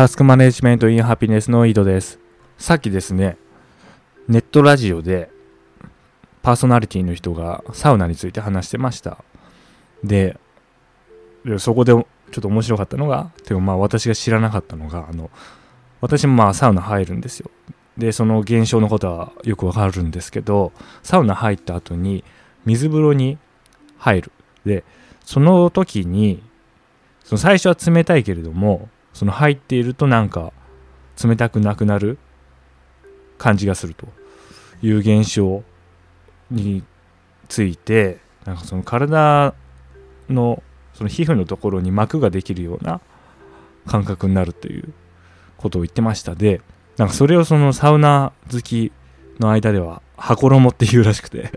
タスクマネジメントインハピネスの井戸です。さっきですね、ネットラジオでパーソナリティの人がサウナについて話してました。で、そこでちょっと面白かったのが、てかまあ私が知らなかったのが、あの、私もまあサウナ入るんですよ。で、その現象のことはよくわかるんですけど、サウナ入った後に水風呂に入る。で、その時に、その最初は冷たいけれども、その入っているとなんか冷たくなくなる感じがするという現象についてなんかその体のその皮膚のところに膜ができるような感覚になるということを言ってました。でなんかそれをそのサウナ好きの間では羽衣っていうらしくて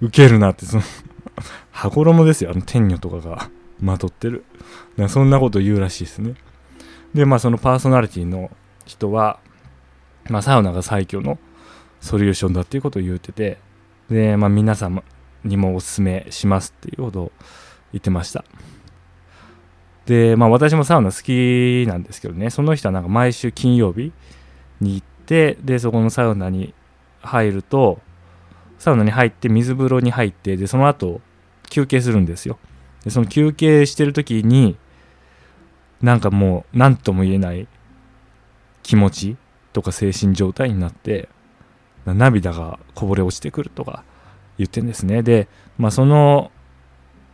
ウケるなってその羽衣ですよ。あの天女とかが。まとってる。そんなこと言うらしいですね。でまあそのパーソナリティの人は、まあ、サウナが最強のソリューションだっていうことを言っててで、まあ、皆様にもおすすめしますっていうことを言ってました。でまあ私もサウナ好きなんですけどね。その人はなんか毎週金曜日に行ってでそこのサウナに入るとサウナに入って水風呂に入ってでその後休憩するんですよ。でその休憩してる時になんかもう何とも言えない気持ちとか精神状態になって涙がこぼれ落ちてくるとか言ってんですね。でまあその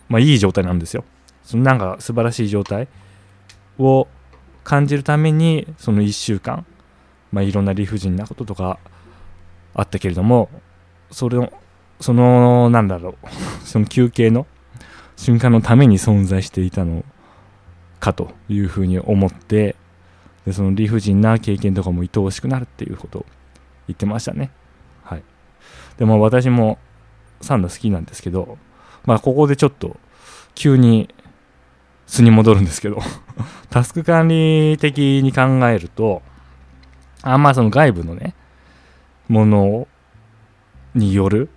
まあいい状態なんですよ。そのなんか素晴らしい状態を感じるためにその1週間まあいろんな理不尽なこととかあったけれどもそれのそのなんだろう。その休憩の瞬間のために存在していたのかというふうに思ってでその理不尽な経験とかも愛おしくなるっていうことを言ってましたね。はい。でも私もサウナ好きなんですけどまあここでちょっと急に素に戻るんですけど タスク管理的に考えるとあんまその外部のねものによる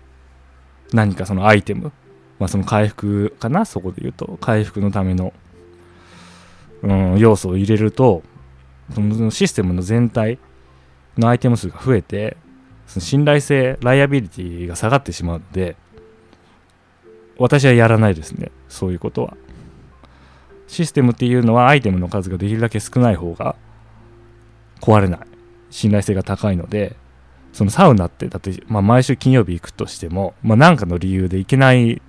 何かそのアイテムまあ、その回復かなそこで言うと。回復のための、うん、要素を入れるとそのシステムの全体のアイテム数が増えてその信頼性ライアビリティが下がってしまうので私はやらないですね。そういうことは。システムっていうのはアイテムの数ができるだけ少ない方が壊れない。信頼性が高いのでそのサウナってだって、まあ、毎週金曜日行くとしても、まあ、何かの理由で行けない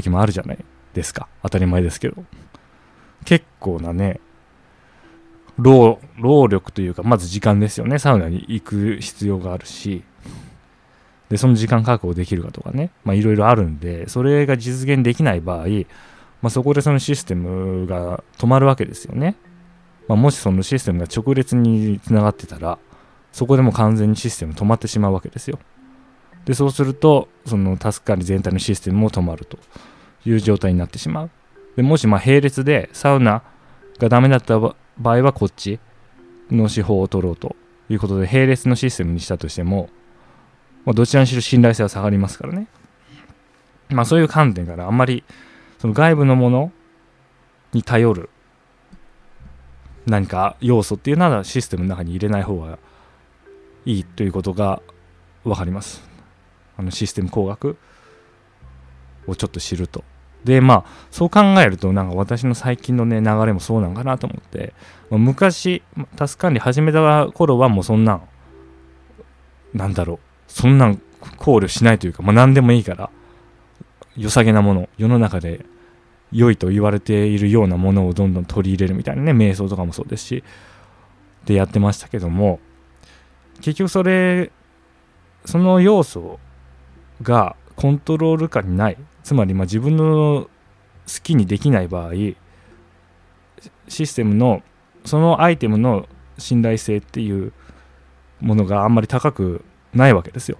時もあるじゃないですか。当たり前ですけど。結構なね労労力というかまず時間ですよね。サウナに行く必要があるし。でその時間確保できるかとかね。まあいろいろあるんでそれが実現できない場合、まあ、そこでそのシステムが止まるわけですよね、まあ、もしそのシステムが直列につながってたらそこでも完全にシステム止まってしまうわけですよ。でそうするとそのタスク管理全体のシステムも止まると。いう状態になってしまう。でもしま並列でサウナがダメだった場合はこっちの手法を取ろうと。いうことで並列のシステムにしたとしても、まあ、どちらにしろ信頼性は下がりますからね。まあそういう観点からあんまりその外部のものに頼る何か要素っていうのはシステムの中に入れない方がいいということが分かります。あのシステム工学をちょっと知ると。でまあそう考えるとなんか私の最近のね流れもそうなんかなと思って、昔タスク管理始めた頃はもうそんなんなんだろうそんなん考慮しないというか、まあ、何でもいいから良さげなもの世の中で良いと言われているようなものをどんどん取り入れるみたいなね瞑想とかもそうですしでやってましたけども結局それその要素がコントロール下にない。つまりま自分の好きにできない場合システムのそのアイテムの信頼性っていうものがあんまり高くないわけですよ。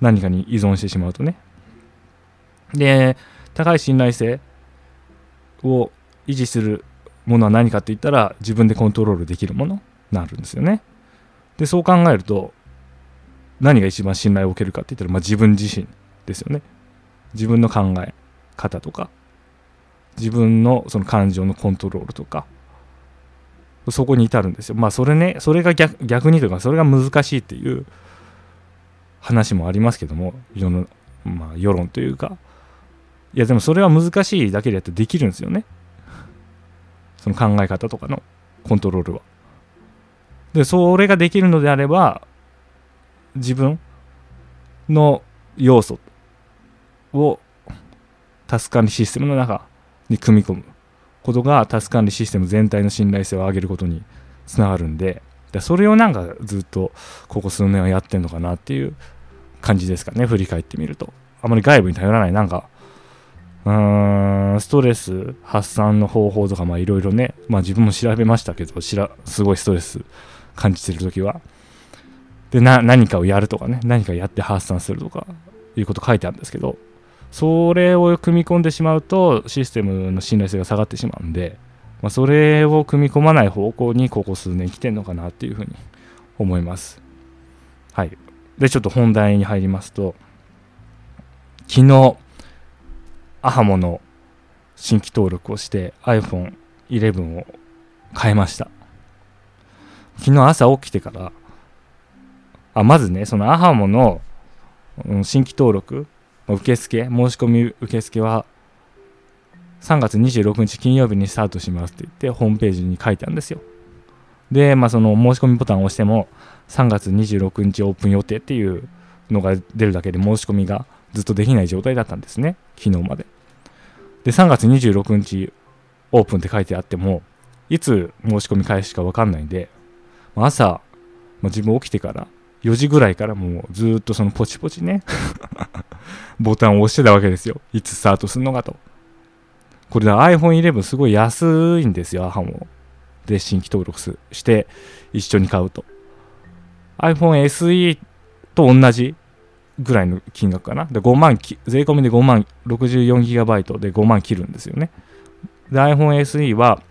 何かに依存してしまうとね。で高い信頼性を維持するものは何かって言ったら自分でコントロールできるものになるんですよね。でそう考えると何が一番信頼を受けるかって言ったら、まあ、自分自身ですよね。自分の考え方とか自分のその感情のコントロールとかそこに至るんですよ。まあそれねそれが逆逆にというかそれが難しいっていう話もありますけども世のまあ世論というか。いやでもそれは難しいだけでやってできるんですよね。その考え方とかのコントロールは。でそれができるのであれば自分の要素をタス管理システムの中に組み込むことがタス管理システム全体の信頼性を上げることにつながるんででそれをなんかずっとここ数年はやってんのかなっていう感じですかね振り返ってみると。あまり外部に頼らないなんかうーんストレス発散の方法とかまあいろいろねまあ自分も調べましたけどしらすごいストレス感じてる時は。で何かをやるとかね何かやって発散するとかいうこと書いてあるんですけどそれを組み込んでしまうとシステムの信頼性が下がってしまうんで、まあ、それを組み込まない方向にここ数年来てんのかなっていうふうに思います。はい。でちょっと本題に入りますと昨日アハモの新規登録をして iPhone11 を変えました。昨日朝起きてからあまずねそのアハモの、新規登録受付申し込み受付は3月26日金曜日にスタートしますって言ってホームページに書いてあるんですよ。でまあその申し込みボタンを押しても3月26日オープン予定っていうのが出るだけで申し込みがずっとできない状態だったんですね。昨日まで。で3月26日オープンって書いてあってもいつ申し込み開始か分かんないんで朝、まあ、自分起きてから4時ぐらいからもうずっとそのポチポチね ボタンを押してたわけですよ。いつスタートするのかと。これだ iPhone 11すごい安いんですよ、アハモ。で、新規登録して一緒に買うと。iPhone SE と同じぐらいの金額かな。で、5万税込みで5万 64GB で5万切るんですよね。で、iPhone SE は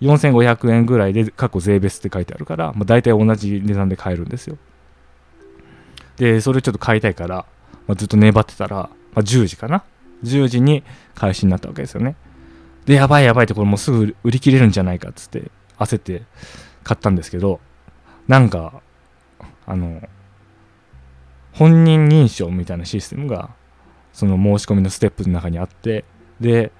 4500円ぐらいで過去税別って書いてあるから、まあ、大体同じ値段で買えるんですよ。で、それちょっと買いたいから、まあ、ずっと粘ってたら、まあ、10時かな？10時に開始になったわけですよね。で、やばいやばいってこれもうすぐ売り切れるんじゃないかっつって焦って買ったんですけど、なんか、あの、本人認証みたいなシステムが、その申し込みのステップの中にあって、で、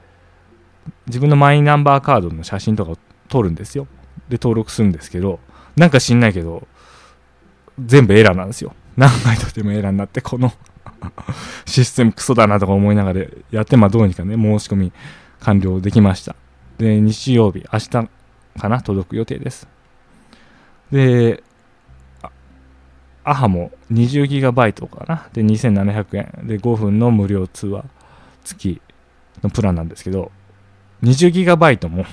自分のマイナンバーカードの写真とかを撮るんですよ。で、登録するんですけど、なんか知んないけど、全部エラーなんですよ。何回とてもエラーになって、この システムクソだなとか思いながらやって、まあどうにかね、申し込み完了できました。で、日曜日、明日かな、届く予定です。で、アハも 20GB かな。で、2700円。で、5分の無料通話付きのプランなんですけど、20GB も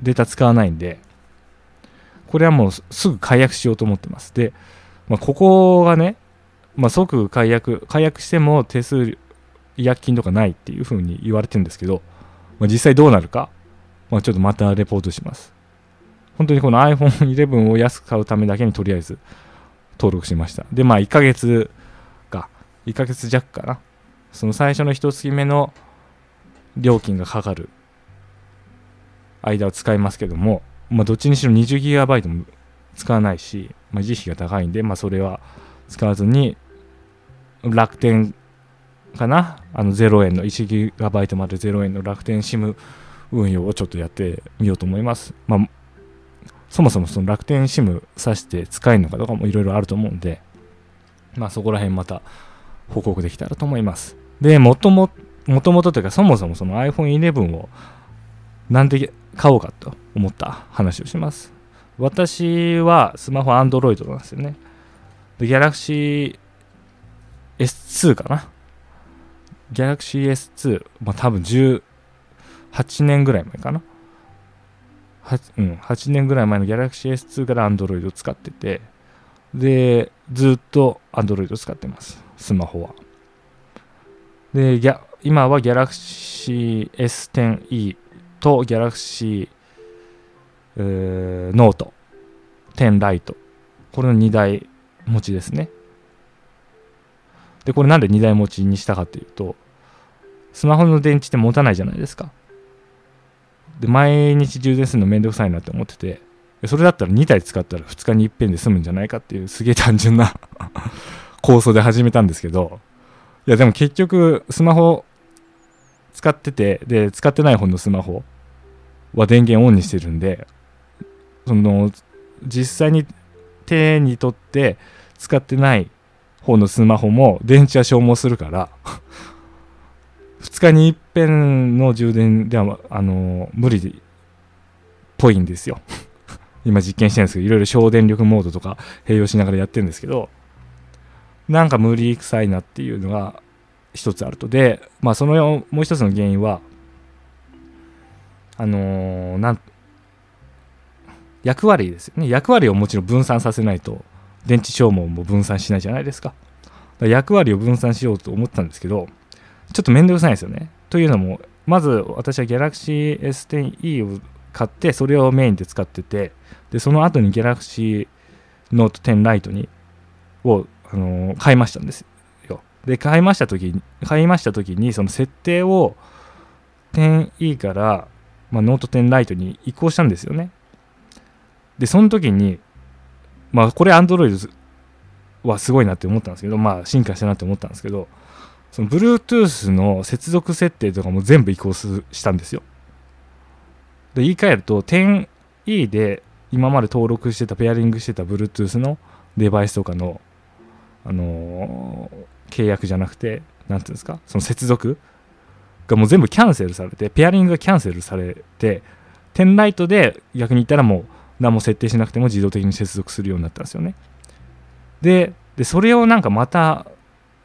データ使わないんで、これはもうすぐ解約しようと思ってます。で、まあ、ここがね、まあ、即解約、解約しても手数違約金とかないっていうふうに言われてるんですけど、まあ、実際どうなるか、まあ、ちょっとまたレポートします。本当にこの iPhone11 を安く買うためだけにとりあえず登録しました。で、まあ1ヶ月か、1ヶ月弱かな。その最初の1月目の料金がかかる間を使いますけども、まあ、どっちにしろ 20GB も使わないし、まあ、維持費が高いんで、まあ、それは使わずに楽天かな？あの0円の 1GB まで0円の楽天 SIM 運用をちょっとやってみようと思います。まあ、そもそもその楽天 SIM 挿して使えるのかとかもいろいろあると思うんで、まあそこら辺また報告できたらと思います。で、もとも、もともとというかそもそもその iPhone 11をなんで買おうかと思った話をします。私はスマホ Android なんですよね。で、Galaxy S2 かな Galaxy S2、まあ多分18年ぐらい前かな 8, うん、8年ぐらい前の Galaxy S2 から Android を使ってて、で、ずっと Android を使ってます、スマホは。で、今は Galaxy S10e と Galaxy Note。10 Lite。これの2台持ちですね。でこれなんで2台持ちにしたかっていうとスマホの電池って持たないじゃないですか。で毎日充電するのめんどくさいなって思っててそれだったら2台使ったら2日に一遍で済むんじゃないかっていうすげえ単純な 構想で始めたんですけどいやでも結局スマホ使っててで使ってない方のスマホは電源オンにしてるんでその実際に手に取って使ってない方のスマホも電池は消耗するから 2日に一遍の充電ではあの無理っぽいんですよ。今実験してるんですけどいろいろ省電力モードとか併用しながらやってるんですけどなんか無理臭いなっていうのが一つあると。でまあそのもう一つの原因はあのー、なん役割ですよ。ね役割をもちろん分散させないと電池消耗も分散しないじゃないですか。か役割を分散しようと思ったんですけどちょっと面倒くさいんですよね。というのもまず私は Galaxy S10e を買ってそれをメインで使っててでその後に Galaxy Note 10 Lite にを、あのー、買いましたんですよ。で買いました時買いました時にその設定を 10e から、まあ、Note 10 Lite に移行したんですよね。でその時にまあこれ Android はすごいなって思ったんですけどまあ進化したなって思ったんですけどその Bluetooth の接続設定とかも全部移行したんですよ。で言い換えると 10E で今まで登録してたペアリングしてた Bluetooth のデバイスとかのあのー、契約じゃなくて何ていうんですかその接続がもう全部キャンセルされてペアリングがキャンセルされて10ライトで逆に言ったらもう何も設定しなくても自動的に接続するようになったんですよね。ででそれをなんかまた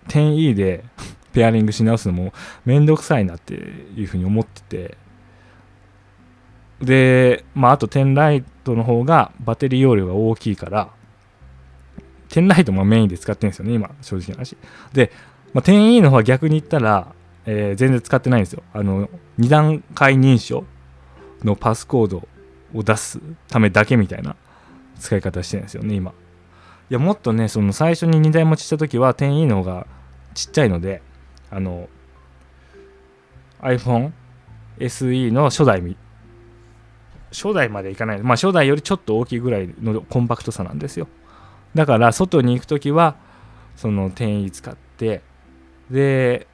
10E で ペアリングし直すのもめんどくさいなっていうふうに思ってて。でまああと10ライトの方がバッテリー容量が大きいから10ライトもメインで使ってるんですよね今正直な話。で、まあ、10E の方は逆に言ったら、えー、全然使ってないんですよ。あの2段階認証のパスコードを出すためだけみたいな使い方してるんですよね今。いやもっとねその最初に2台持ちした時は 10E の方がちっちゃいのであの iPhone SE の初代初代までいかない。まあ初代よりちょっと大きいぐらいのコンパクトさなんですよ。だから外に行く時はその 10E 使ってで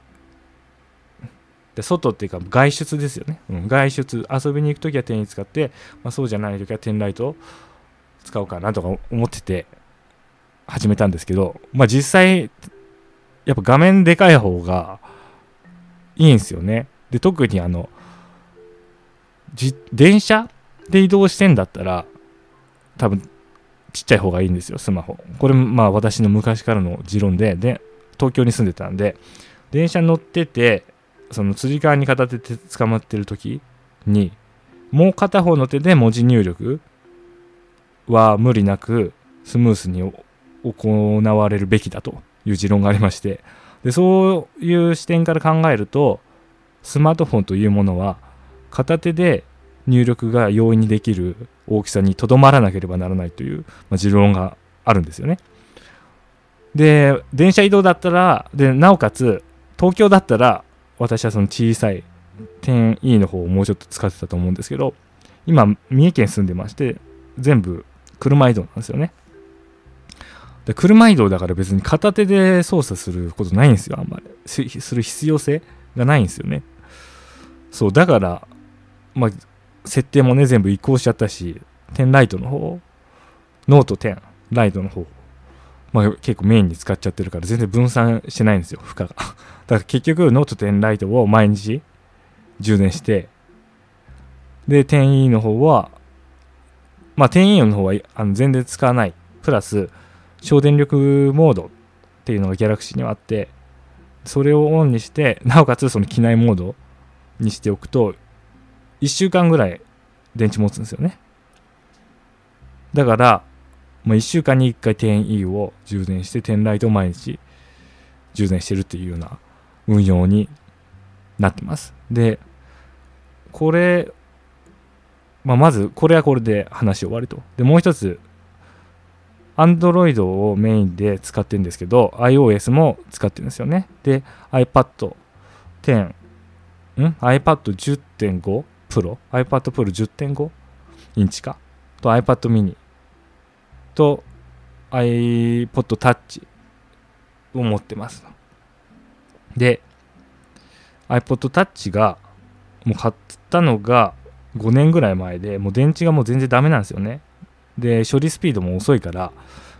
で外っていうか外出ですよね、うん、外出遊びに行く時は 10E 使って、まあ、そうじゃない時は10ライトを使おうかなとか思ってて始めたんですけどまあ実際やっぱ画面でかい方がいいんですよね。で、特にあの、電車で移動してんだったら、多分ちっちゃい方がいいんですよ、スマホ。これ、まあ私の昔からの持論で、で、東京に住んでたんで、電車乗ってて、そのつり革に片手で捕まってる時に、もう片方の手で文字入力は無理なくスムースに行われるべきだという持論がありましてでそういう視点から考えるとスマートフォンというものは片手で入力が容易にできる大きさにとどまらなければならないという、まあ、持論があるんですよね。で電車移動だったらでなおかつ東京だったら私はその小さい 10E の方をもうちょっと使ってたと思うんですけど今三重県住んでまして全部車移動なんですよね。で車移動だから別に片手で操作することないんですよ、あんまり。する必要性がないんですよね。そう、だから、まあ、設定もね、全部移行しちゃったし、10 Lite の方、ノート10 Lite の方、まあ、結構メインに使っちゃってるから全然分散してないんですよ、負荷が。だから結局、ノート10 Lite を毎日充電して、で、10E の方は、まあ、10E の方はあの全然使わない。プラス、省電力モードっていうのがギャラクシーにはあってそれをオンにしてなおかつその機内モードにしておくと1週間ぐらい電池持つんですよねだから、まあ、1週間に1回 10E を充電して10ライトを毎日充電してるっていうような運用になってますでこれ、まあ、まずこれはこれで話終わりとでもう一つ Android をメインで使ってるんですけど、iOS も使ってるんですよね。で、iPad 10、ん ?iPad 10.5 Pro、iPad Pro 10.5インチか、と iPad mini と iPod Touch を持ってます。で、iPod Touch がもう買ったのが5年ぐらい前でもう電池がもう全然ダメなんですよね。で、処理スピードも遅いから、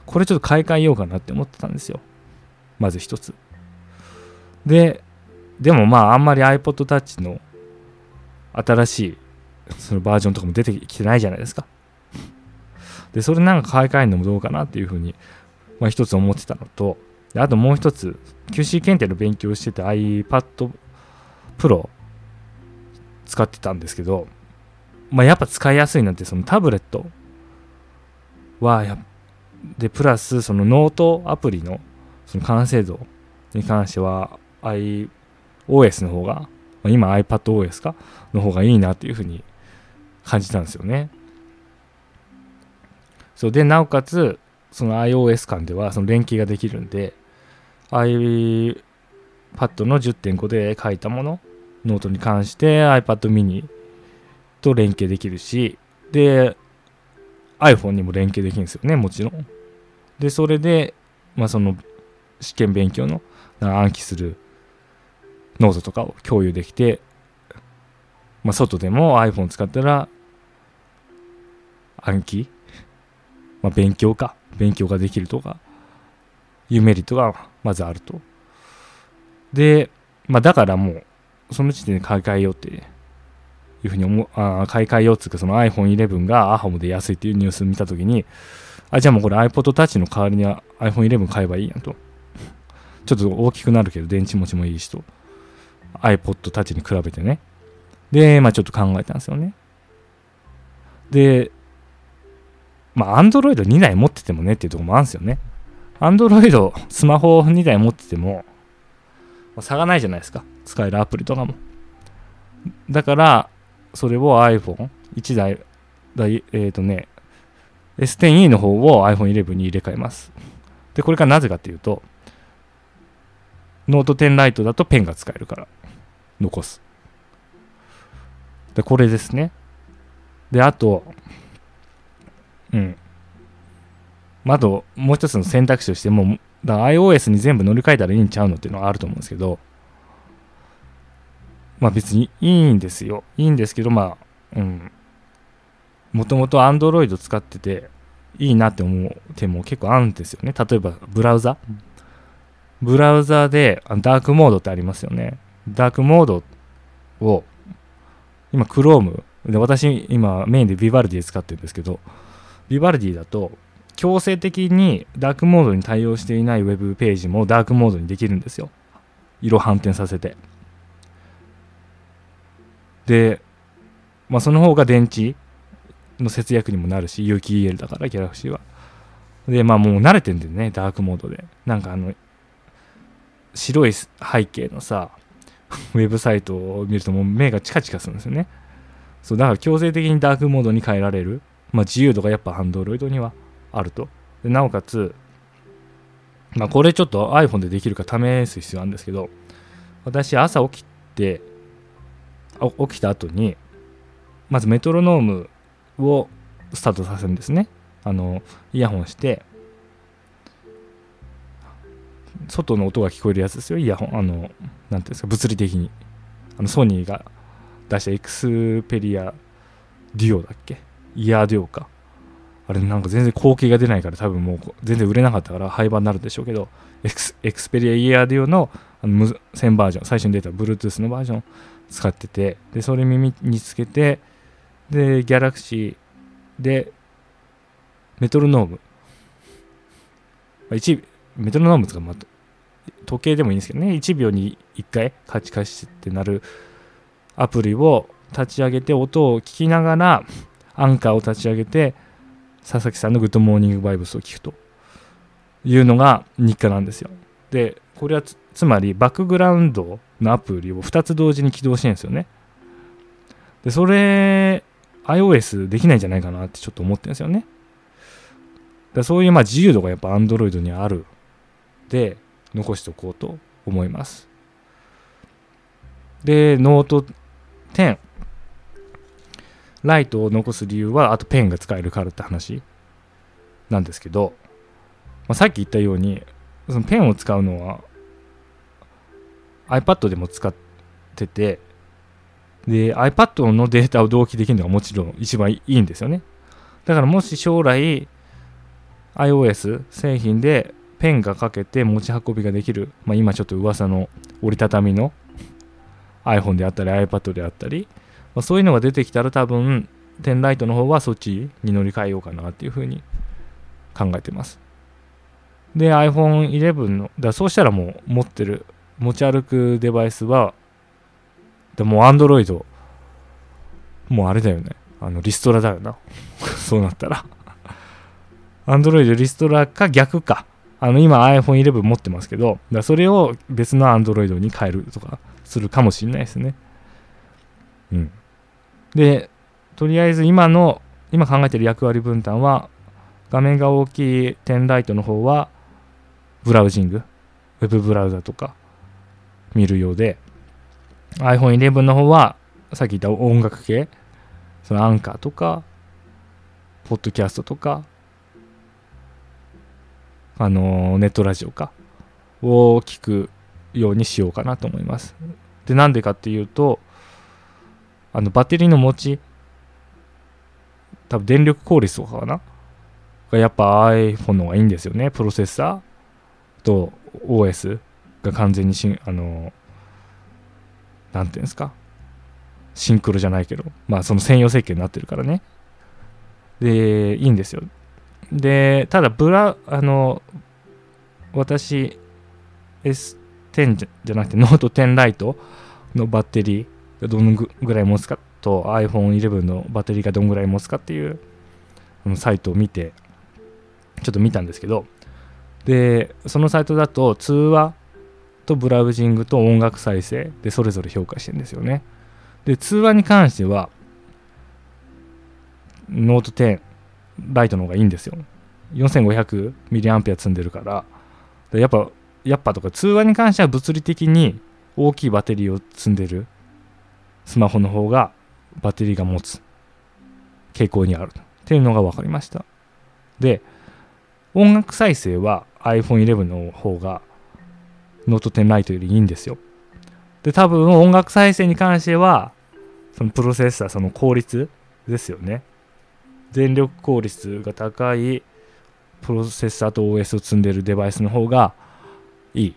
これちょっと買い替えようかなって思ってたんですよ。まず一つ。で、でもまああんまり iPod Touch の新しいそのバージョンとかも出てきてないじゃないですか。で、それなんか買い替えるのもどうかなっていうふうに、まあ一つ思ってたのと、であともう一つ、QC 検定の勉強をしてて iPad Pro 使ってたんですけど、まあやっぱ使いやすいなんてそのタブレットはやで、プラスそのノートアプリのその完成度に関しては iOS の方が、ま、今 iPadOS かの方がいいなっていうふうに感じたんですよね。そうで、なおかつ、その iOS 間ではその連携ができるんで、iPad の10.5で書いたもの、ノートに関して iPad mini と連携できるし、で、iPhone にも連携できるんですよね、もちろん。で、それで、まあその試験勉強の暗記するノートとかを共有できて、まあ外でも iPhone 使ったら暗記まあ、勉強か、勉強ができるとか、いうメリットがまずあると。で、まあ、だからもう、その時点で買い替えようっていうふうに思う、あ買い替えようっていうか、その iPhone11 が AHOM で安いっていうニュースを見たときに、あ、じゃあもうこれ iPod Touch の代わりに iPhone11 買えばいいやんと。ちょっと大きくなるけど、電池持ちもいいしと。iPod Touch に比べてね。で、まあちょっと考えたんですよね。で、まあ、アンドロイド2台持っててもねっていうとこもあるんですよね。アンドロイド、スマホ2台持ってても、ま、差がないじゃないですか。使えるアプリとかも。だから、それを iPhone1 台、えっ、ー、とね、S10e の方を iPhone11 に入れ替えます。で、これがなぜかっていうと、ノート10 Lite だとペンが使えるから、残す。で、これですね。で、あと、うん。あと、もう一つの選択肢としても、だ iOS に全部乗り換えたらいいんちゃうのっていうのはあると思うんですけど、まあ別にいいんですよ。いいんですけど、まあ、うん。もともと Android 使ってて、いいなって思う点も結構あるんですよね。例えば、ブラウザ。ブラウザで、ダークモードってありますよね。ダークモードを、今、Chrome。で、私、今、メインで Vivaldi 使ってるんですけど、ビバルディだと強制的にダークモードに対応していないウェブページもダークモードにできるんですよ。色反転させて。で、まあその方が電池の節約にもなるし、有機 EL だから、ギャラクシーは。で、まあもう慣れてんでね、ダークモードで。なんかあの、白い背景のさ、ウェブサイトを見るともう目がチカチカするんですよね。そう、だから強制的にダークモードに変えられる。まあ、自由度がやっぱ Android にはあると。でなおかつ、まあ、これちょっと iPhone でできるか試す必要あるんですけど、私朝起きて、起きた後に、まずメトロノームをスタートさせるんですね。あの、イヤホンして、外の音が聞こえるやつですよ、イヤホン。あの、なんていうんですか、物理的に。あの、ソニーが出したエクスペリアデュオだっけ？ Ear Duo か。あれなんか全然後継が出ないから多分もう全然売れなかったから廃盤になるんでしょうけど、エクス Xperia Ear Duo のあの無線バージョン、最初に出た Bluetooth のバージョン使ってて、で、それ耳につけて、で、 Galaxy で、メトロノーム。1メトロノームとか、まあ、時計でもいいんですけどね、1秒に1回カチカチってなるアプリを立ち上げて音を聞きながら、アンカーを立ち上げて、佐々木さんのグッドモーニングバイブスを聞くというのが日課なんですよ。で、これはつまりバックグラウンドのアプリを2つ同時に起動してるんですよね。で、それ、iOS できないんじゃないかなってちょっと思ってるんですよね。だそういうまあ自由度がやっぱ Android にあるで残しておこうと思います。で、ノート10 Lite を残す理由はあとペンが使えるからって話なんですけど、まあ、さっき言ったようにそのペンを使うのは iPad でも使っててで iPad のデータを同期できるのがもちろん一番いいんですよね。だからもし将来 iOS 製品でペンがかけて持ち運びができる、まあ、今ちょっと噂の折りたたみの iPhone であったり iPad であったり、まあ、そういうのが出てきたら多分テンライトの方はそっちに乗り換えようかなっていうふうに考えてます。で iPhone11 のだそうしたらもう持ってる持ち歩くデバイスはでも Android もうあれだよね。あのリストラだよな。そうなったら。Android リストラか逆か。あの今 iPhone11 持ってますけどだそれを別の Android に変えるとかするかもしれないですね。うん。でとりあえず今の今考えてる役割分担は画面が大きい10ライトの方はブラウジングウェブブラウザとか見るようで iPhone11 の方はさっき言った音楽系そのアンカーとかポッドキャストとかあのネットラジオかを聞くようにしようかなと思います。でなんでかっていうとあのバッテリーの持ち多分電力効率とかかな？がやっぱ iPhone の方がいいんですよね。プロセッサー？と OS が完全にしんあのなんていうんですか？シンクロじゃないけど。まあその専用設計になってるからね。でいいんですよ。でただブラあの私 S10 じゃなくてノート10 Lite のバッテリーがどのぐらい持つかと iPhone11 のバッテリーがどのぐらい持つかっていうサイトを見てちょっと見たんですけどでそのサイトだと通話とブラウジングと音楽再生でそれぞれ評価してるんですよね。で通話に関してはノート10 Lite の方がいいんですよ。4500mAh 積んでるから。やっぱやっぱとか通話に関しては物理的に大きいバッテリーを積んでる。スマホの方がバッテリーが持つ傾向にあるっていうのが分かりました。で音楽再生は iPhone11 の方がノート10 Lite よりいいんですよ。で多分音楽再生に関してはそのプロセッサーその効率ですよね。電力効率が高いプロセッサーと OS を積んでるデバイスの方がいい。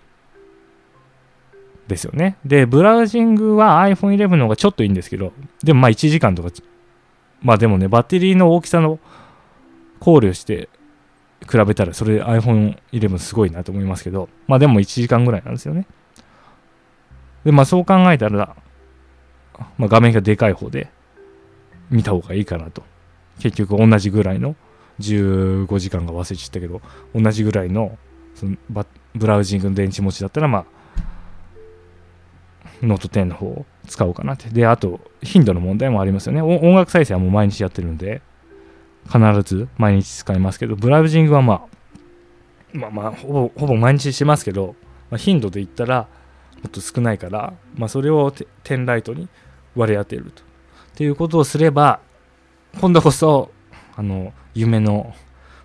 ですよね。で、ブラウジングは iPhone11 の方がちょっといいんですけど、でもまあ1時間とか、まあでもね、バッテリーの大きさの考慮して比べたら、それ iPhone11 すごいなと思いますけど、まあでも1時間ぐらいなんですよね。で、まあそう考えたら、まあ、画面がでかい方で見た方がいいかなと。結局同じぐらいの15時間が忘れちゃったけど、同じぐらいのそのブラウジングの電池持ちだったら、まあ、ノート10の方を使おうかなって。で、あと、頻度の問題もありますよね。音楽再生はもう毎日やってるんで、必ず毎日使いますけど、ブラウジングはまあ、まあまあ、ほぼ、ほぼ毎日しますけど、まあ、頻度で言ったら、もっと少ないから、まあ、それを10ライトに割り当てると。っていうことをすれば、今度こそ、あの、夢の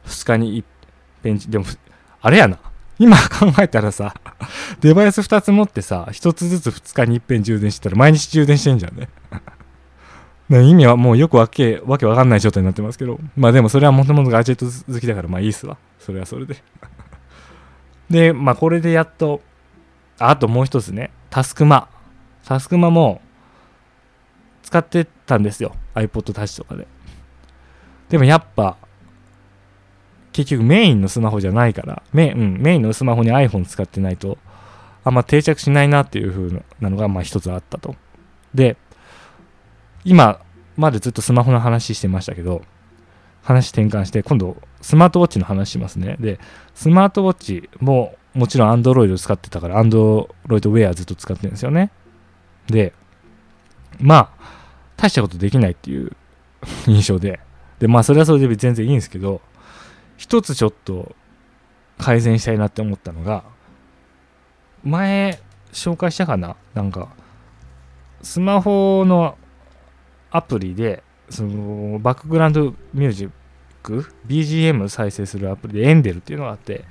2日に一遍、でも、あれやな。今考えたらさ、デバイス2つ持ってさ、1つずつ2日に一遍充電してたら毎日充電してんじゃんね。意味はもうよくわけ、わけわかんない状態になってますけど、まあでもそれはもともとガジェット好きだからまあいいっすわ。それはそれで。で、まあこれでやっと、あともう一つね、タスクマ。タスクマも使ってたんですよ。iPod Touch とかで。でもやっぱ、結局メインのスマホじゃないからメ,、うん、メインのスマホに iPhone 使ってないとあんま定着しないなっていう風なのがまあ一つあったと。で今までずっとスマホの話してましたけど話転換して今度スマートウォッチの話しますね。でスマートウォッチももちろん Android 使ってたから Android Wear ずっと使ってるんですよね。でまあ大したことできないっていう 印象で。でまあそれはそれで全然いいんですけど一つちょっと改善したいなって思ったのが前紹介したかな？なんかスマホのアプリでそのバックグラウンドミュージック？BGM 再生するアプリでエンデルっていうのがあって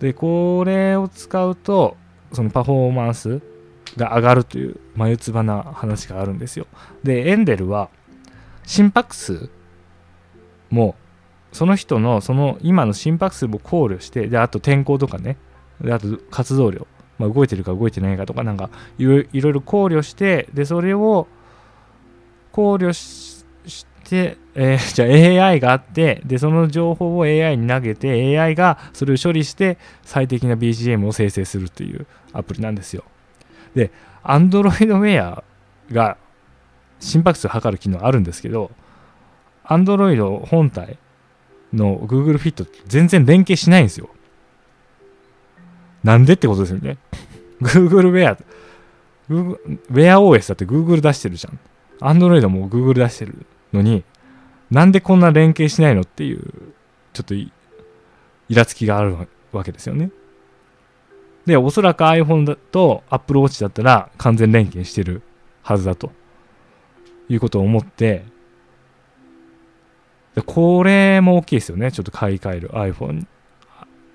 でこれを使うとそのパフォーマンスが上がるという眉唾な話があるんですよ。でエンデルは心拍数もその人のその今の心拍数も考慮してであと天候とかね。であと活動量、まあ、動いてるか動いてないかとかなんかいろいろ考慮してでそれを考慮してえー、じゃあ AI があってでその情報を AI に投げて AI がそれを処理して最適な BGM を生成するっていうアプリなんですよ。で Android Wear が心拍数を測る機能あるんですけど Android 本体の Google Fit 全然連携しないんですよ。なんでってことですよね。Google Wear Google Wear OS だって Google 出してるじゃん。Android も Google 出してるのになんでこんな連携しないのっていう、ちょっとイラつきがあるわけですよね。で、おそらく iPhone だと Apple Watch だったら完全連携してるはずだということを思って、でこれも大きいですよね。ちょっと買い替える iPhone。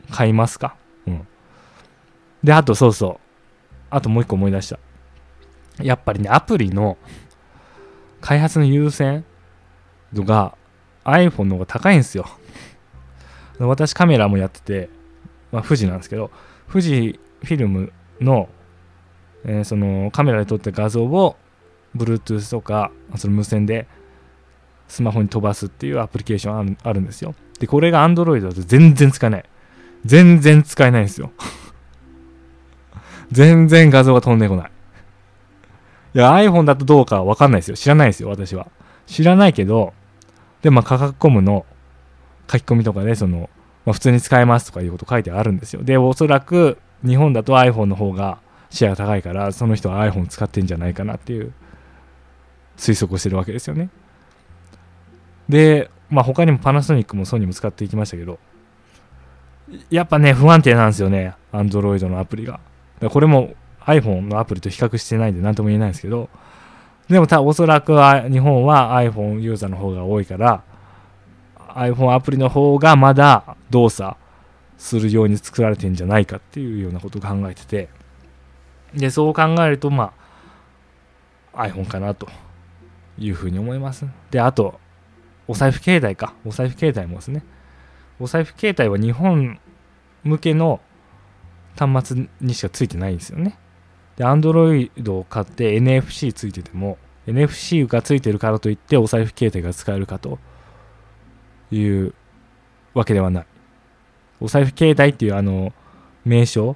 買いますか？うん。で、あとそうそう。あともう一個思い出した。やっぱりね、アプリの開発の優先度が iPhone の方が高いんですよ。私カメラもやってて、まあ、富士なんですけど、富士フィルムの、えー、そのカメラで撮った画像を Bluetooth とかその無線でスマホに飛ばすっていうアプリケーションあるんですよ。で、これが Android だと全然使えない。全然使えないんですよ。全然画像が飛んでこない。いや、iPhone だとどうかわかんないですよ。知らないですよ、私は。知らないけど、で、まあ、価格コムの書き込みとかで、その、まあ、普通に使えますとかいうこと書いてあるんですよ。で、おそらく日本だと iPhone の方がシェアが高いから、その人は iPhone 使ってんじゃないかなっていう推測をしてるわけですよね。で、まあ、他にもパナソニックもソニーも使っていきましたけど、やっぱね、不安定なんですよね、Android のアプリが。これも iPhone のアプリと比較してないんで何とも言えないんですけど、でもおそらく日本は iPhone ユーザーの方が多いから iPhone アプリの方がまだ動作するように作られてんじゃないかっていうようなことを考えててでそう考えるとまあ iPhone かなというふうに思いますであとお財布携帯かお財布携帯もですねお財布携帯は日本向けの端末にしかついてないんですよねで、Android を買って NFC ついてても、NFC がついてるからといってお財布携帯が使えるかというわけではない。お財布携帯っていうあの名称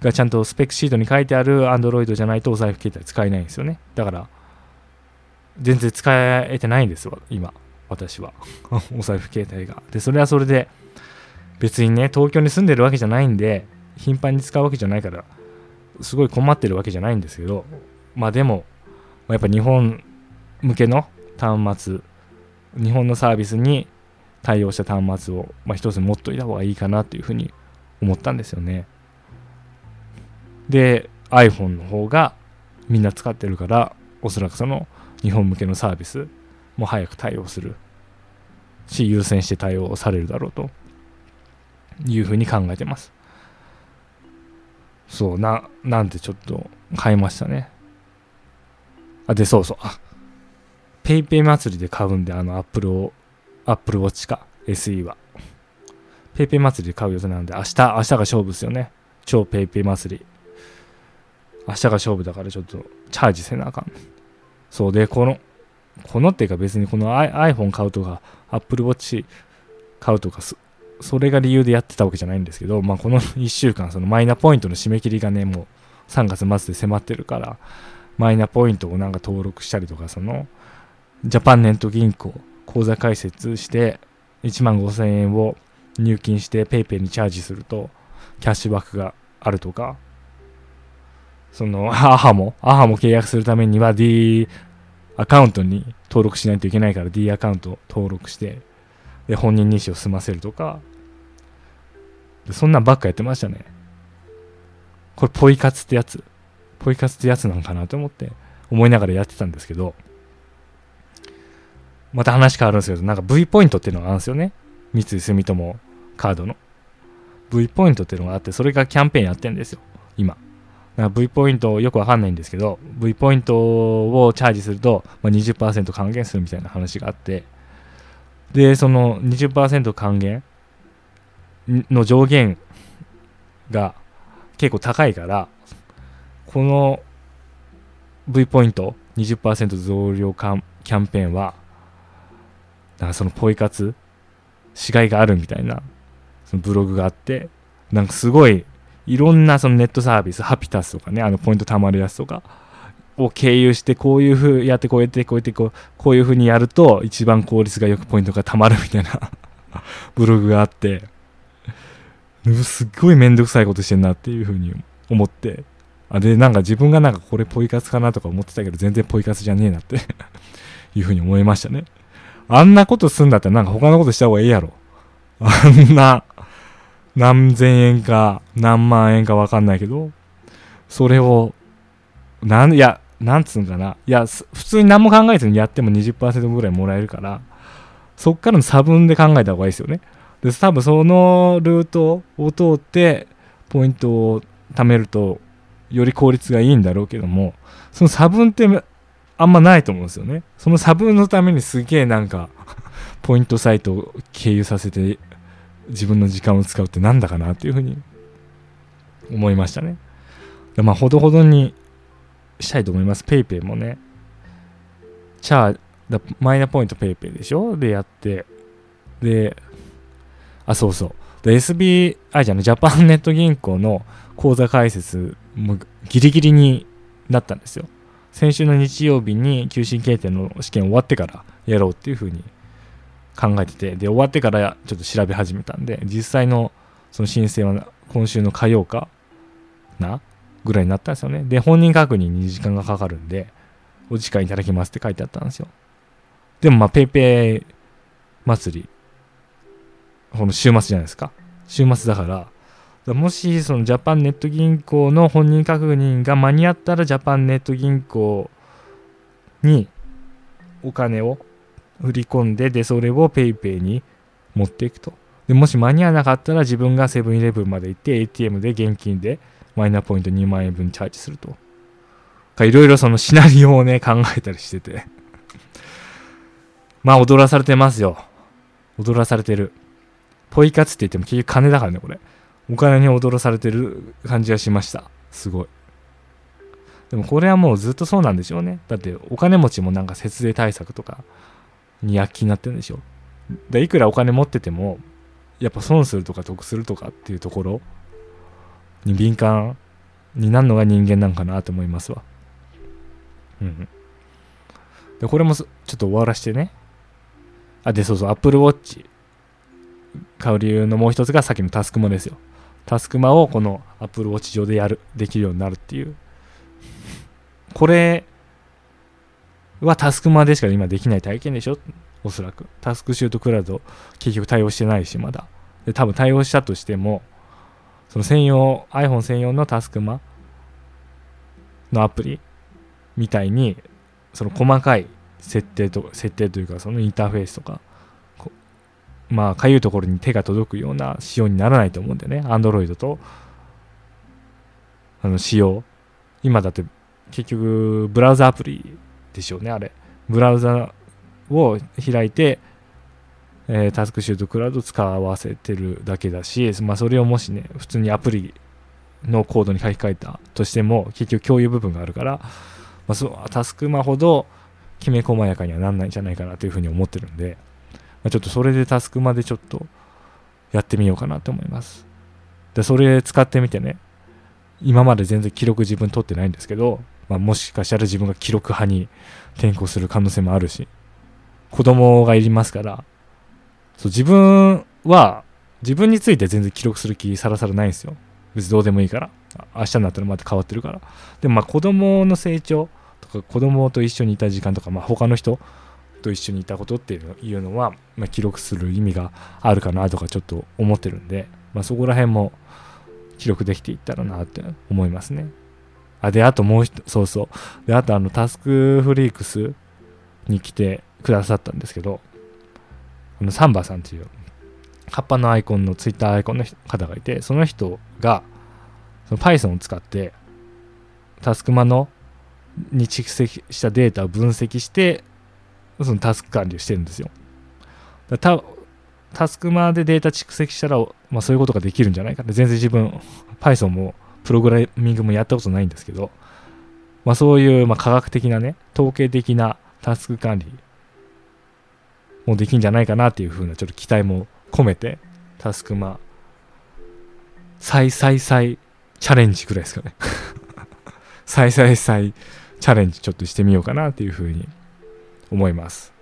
がちゃんとスペックシートに書いてある Android じゃないとお財布携帯使えないんですよね。だから、全然使えてないんですわ、今、私は。お財布携帯が。で、それはそれで、別にね、東京に住んでるわけじゃないんで、頻繁に使うわけじゃないから、すごい困ってるわけじゃないんですけど、まあでも、やっぱ日本向けの端末、日本のサービスに対応した端末を、まあ、一つ持っといた方がいいかなというふうに思ったんですよね。で、iPhone の方がみんな使ってるから、おそらくその日本向けのサービスも早く対応するし、優先して対応されるだろうというふうに考えてます。そう、な、なんてちょっと買いましたね。あ、で、そうそう。あ、ペイペイ祭りで買うんで、あの、アップルを、アップルウォッチか、SE は。ペイペイ祭りで買う予定なんで、明日、明日が勝負ですよね。超ペイペイ祭り。明日が勝負だからちょっとチャージせなあかん。そうで、この、このっていうか別にこの iPhone 買うとか、Apple Watch 買うとかそれが理由でやってたわけじゃないんですけど、まあ、この 1週間、そのマイナポイントの締め切りがね、もう3月末で迫ってるから、マイナポイントをなんか登録したりとか、その、ジャパンネット銀行、口座開設して、1万5000円を入金して PayPay にチャージすると、キャッシュバックがあるとか、その、アハも、アハも契約するためには D アカウントに登録しないといけないから D アカウント登録して、で、本人認証を済ませるとか、そんなんばっかやってましたね。これ、ポイ活ってやつ。ポイ活ってやつなのかなと思って、思いながらやってたんですけど、また話変わるんですけど、なんか V ポイントっていうのがあるんですよね。三井住友カードの。V ポイントっていうのがあって、それがキャンペーンやってんですよ、V ポイントよくわかんないんですけど、V ポイントをチャージすると、まあ、20%還元するみたいな話があって、で、その20%還元の上限が結構高いから、この V ポイント20%増量キャンペーンは、なんかそのポイ活、しがいがあるみたいな、そのブログがあって、なんかすごい、いろんなそのネットサービス、ハピタスとかね、あのポイント貯まるやつとかを経由して、こういうふうやって、こうやって、こうやって、こう、こういうふうにやると、一番効率がよくポイントが貯まるみたいな ブログがあって、すっごいめんどくさいことしてんなっていうふうに思って、あで、なんか自分がなんかこれポイ活かなとか思ってたけど、全然ポイ活じゃねえなって いうふうに思いましたね。あんなことすんだったらなんか他のことした方がいいやろ。あんな、何千円か何万円かわかんないけど、それを、なん、いや、なんつうんかな。いや、普通に何も考えずにやっても20%ぐらいもらえるから、そっからの差分で考えた方がいいですよね。で、多分そのルートを通って、ポイントを貯めると、より効率がいいんだろうけども、その差分ってあんまないと思うんですよね。その差分のためにすげえなんかポイントサイトを経由させて自分の時間を使うってなんだかなっていうふうに思いましたね。まあ、ほどほどにしたいと思います。PayPay もね。チャー、マイナポイント PayPay でしょ？でやって、で、あ、そうそう。SBI じゃない、ジャパンネット銀行の口座開設もギリギリになったんですよ。先週の日曜日に求心形定の試験終わってからやろうっていうふうに考えてて、で、終わってからちょっと調べ始めたんで、実際のその申請は今週の火曜かなぐらいになったんですよね。で、本人確認に時間がかかるんで、お時間いただきますって書いてあったんですよ。でもまあ、ペイペイ祭り、この週末じゃないですか。週末だから、もしそのジャパンネット銀行の本人確認が間に合ったらジャパンネット銀行にお金を振り込んででそれを PayPay に持っていくとでもし間に合わなかったら自分がセブンイレブンまで行って ATM で現金でマイナポイント2万円分チャージするとかいろいろそのシナリオをね考えたりしてて まあ踊らされてますよ踊らされてるポイ活って言っても結局金だからねこれお金に踊らされてる感じがしました。すごい。でもこれはもうずっとそうなんでしょうね。だってお金持ちもなんか節税対策とかに躍起になってるんでしょ。でいくらお金持ってても、やっぱ損するとか得するとかっていうところに敏感になるのが人間なんかなと思いますわ。うん。で、これもちょっと終わらしてね。あ、で、そうそう、Apple Watch 買う理由のもう一つがさっきのタスクマですよ。タスクマをこの Apple Watch 上でやる、できるようになるっていう。これはタスクマでしか今できない体験でしょ？おそらく。タスクシュートクラウド結局対応してないし、まだ。で、多分対応したとしても、その専用、iPhone 専用のタスクマのアプリみたいに、その細かい設定と、設定というか、そのインターフェースとか、まあ、かゆいところに手が届くような仕様にならないと思うんでね、Android と、あの、仕様。今だって、結局、ブラウザアプリでしょうね、あれ。ブラウザを開いて、えー、タスクシュートクラウド使わせてるだけだし、まあ、それをもしね、普通にアプリのコードに書き換えたとしても、結局共有部分があるから、まあ、そうタスクマほどきめ細やかにはなんないんじゃないかなというふうに思ってるんで、まあ、ちょっとそれでタスクまでちょっとやってみようかなと思います。で、それ使ってみてね、今まで全然記録自分取ってないんですけど、まあ、もしかしたら自分が記録派に転向する可能性もあるし、子供がいりますから、そう自分は自分について全然記録する気さらさらないんですよ。別にどうでもいいから。明日になったらまた変わってるから。でもまあ子供の成長とか子供と一緒にいた時間とか、まあ他の人と一緒にいたことっていうのは、まあ、記録する意味があるかなとかちょっと思ってるんで、まあ、そこら辺も記録できていったらなって思いますね。あ、で、あともう一、そうそう。で、あとあの、タスクフリークスに来て、くださったんですけど、あのサンバさんっていう葉っぱのアイコンのツイッターアイコンの方がいて、その人がその Python を使ってタスクマのに蓄積したデータを分析してそのタスク管理をしてるんですよ。たタスクマでデータ蓄積したら、まあ、そういうことができるんじゃないかって全然自分 Python もプログラミングもやったことないんですけど、まあ、そういう、まあ、科学的なね統計的なタスク管理もできんじゃないかなっていうふうなちょっと期待も込めてタスクマ再再再チャレンジくらいですかね。再再再チャレンジちょっとしてみようかなっていうふうに思います。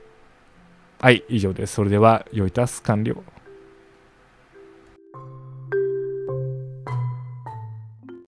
はい以上です。それでは良いタスク完了